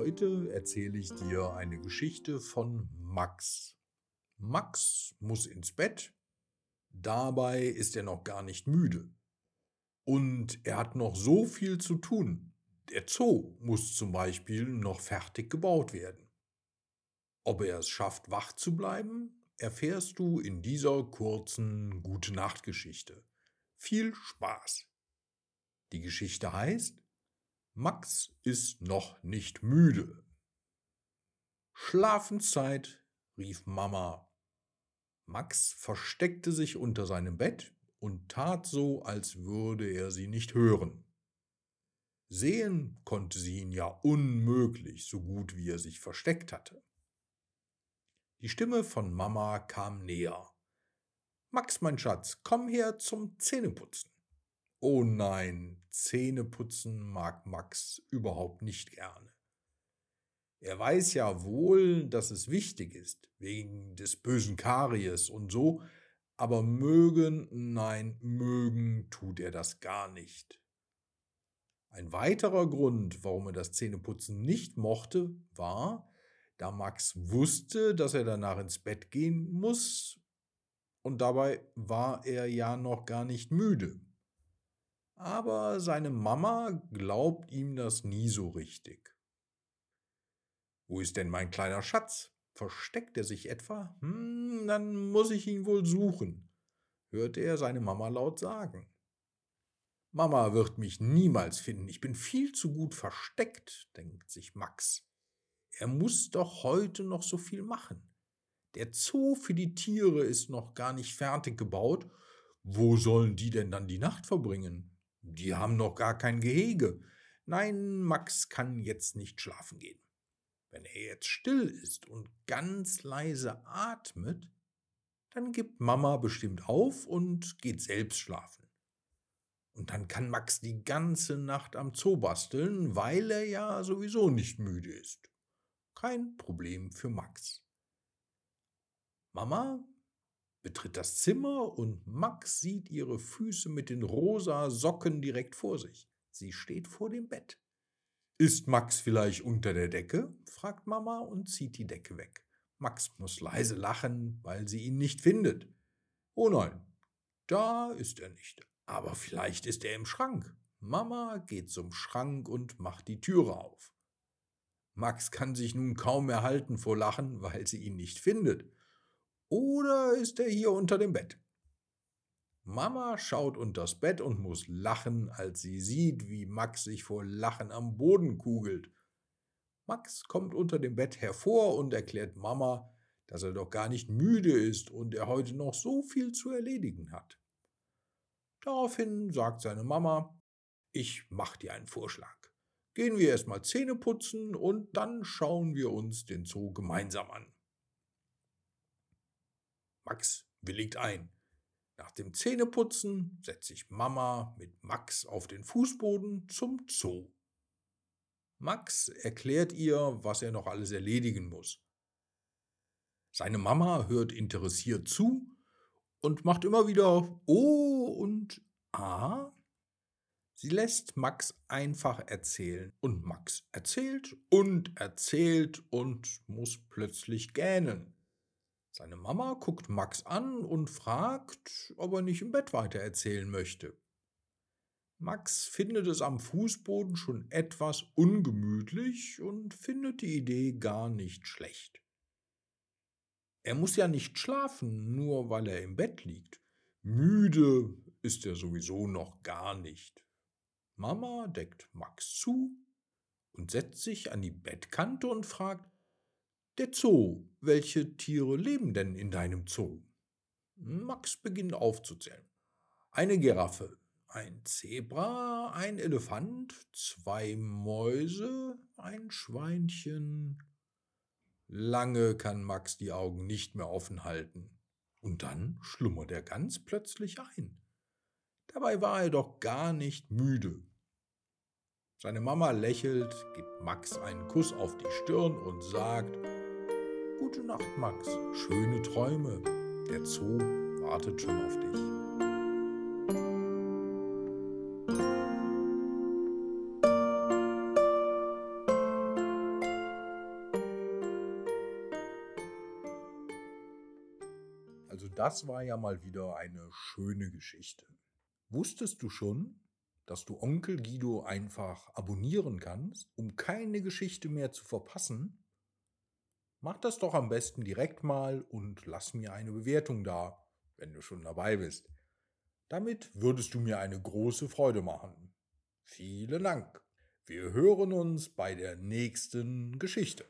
Heute erzähle ich dir eine Geschichte von Max. Max muss ins Bett, dabei ist er noch gar nicht müde. Und er hat noch so viel zu tun. Der Zoo muss zum Beispiel noch fertig gebaut werden. Ob er es schafft, wach zu bleiben, erfährst du in dieser kurzen Gute-Nacht-Geschichte. Viel Spaß! Die Geschichte heißt Max ist noch nicht müde. Schlafenszeit, rief Mama. Max versteckte sich unter seinem Bett und tat so, als würde er sie nicht hören. Sehen konnte sie ihn ja unmöglich, so gut wie er sich versteckt hatte. Die Stimme von Mama kam näher. Max, mein Schatz, komm her zum Zähneputzen. Oh nein, Zähneputzen mag Max überhaupt nicht gerne. Er weiß ja wohl, dass es wichtig ist, wegen des bösen Karies und so, aber mögen, nein, mögen tut er das gar nicht. Ein weiterer Grund, warum er das Zähneputzen nicht mochte, war, da Max wusste, dass er danach ins Bett gehen muss, und dabei war er ja noch gar nicht müde aber seine Mama glaubt ihm das nie so richtig. Wo ist denn mein kleiner Schatz? Versteckt er sich etwa? Hm, dann muss ich ihn wohl suchen, hörte er seine Mama laut sagen. Mama wird mich niemals finden, ich bin viel zu gut versteckt, denkt sich Max. Er muss doch heute noch so viel machen. Der Zoo für die Tiere ist noch gar nicht fertig gebaut. Wo sollen die denn dann die Nacht verbringen? Die haben noch gar kein Gehege. Nein, Max kann jetzt nicht schlafen gehen. Wenn er jetzt still ist und ganz leise atmet, dann gibt Mama bestimmt auf und geht selbst schlafen. Und dann kann Max die ganze Nacht am Zoo basteln, weil er ja sowieso nicht müde ist. Kein Problem für Max. Mama betritt das Zimmer und Max sieht ihre Füße mit den rosa Socken direkt vor sich. Sie steht vor dem Bett. Ist Max vielleicht unter der Decke? fragt Mama und zieht die Decke weg. Max muss leise lachen, weil sie ihn nicht findet. Oh nein, da ist er nicht. Aber vielleicht ist er im Schrank. Mama geht zum Schrank und macht die Türe auf. Max kann sich nun kaum erhalten vor Lachen, weil sie ihn nicht findet. Oder ist er hier unter dem Bett? Mama schaut unters Bett und muss lachen, als sie sieht, wie Max sich vor Lachen am Boden kugelt. Max kommt unter dem Bett hervor und erklärt Mama, dass er doch gar nicht müde ist und er heute noch so viel zu erledigen hat. Daraufhin sagt seine Mama, ich mach dir einen Vorschlag. Gehen wir erstmal Zähne putzen und dann schauen wir uns den Zoo gemeinsam an. Max willigt ein. Nach dem Zähneputzen setzt sich Mama mit Max auf den Fußboden zum Zoo. Max erklärt ihr, was er noch alles erledigen muss. Seine Mama hört interessiert zu und macht immer wieder O und A. Sie lässt Max einfach erzählen und Max erzählt und erzählt und muss plötzlich gähnen. Seine Mama guckt Max an und fragt, ob er nicht im Bett weiter erzählen möchte. Max findet es am Fußboden schon etwas ungemütlich und findet die Idee gar nicht schlecht. Er muss ja nicht schlafen, nur weil er im Bett liegt. Müde ist er sowieso noch gar nicht. Mama deckt Max zu und setzt sich an die Bettkante und fragt, der Zoo. Welche Tiere leben denn in deinem Zoo? Max beginnt aufzuzählen. Eine Giraffe, ein Zebra, ein Elefant, zwei Mäuse, ein Schweinchen. Lange kann Max die Augen nicht mehr offen halten. Und dann schlummert er ganz plötzlich ein. Dabei war er doch gar nicht müde. Seine Mama lächelt, gibt Max einen Kuss auf die Stirn und sagt, Gute Nacht, Max. Schöne Träume. Der Zoo wartet schon auf dich. Also das war ja mal wieder eine schöne Geschichte. Wusstest du schon, dass du Onkel Guido einfach abonnieren kannst, um keine Geschichte mehr zu verpassen? Mach das doch am besten direkt mal und lass mir eine Bewertung da, wenn du schon dabei bist. Damit würdest du mir eine große Freude machen. Vielen Dank. Wir hören uns bei der nächsten Geschichte.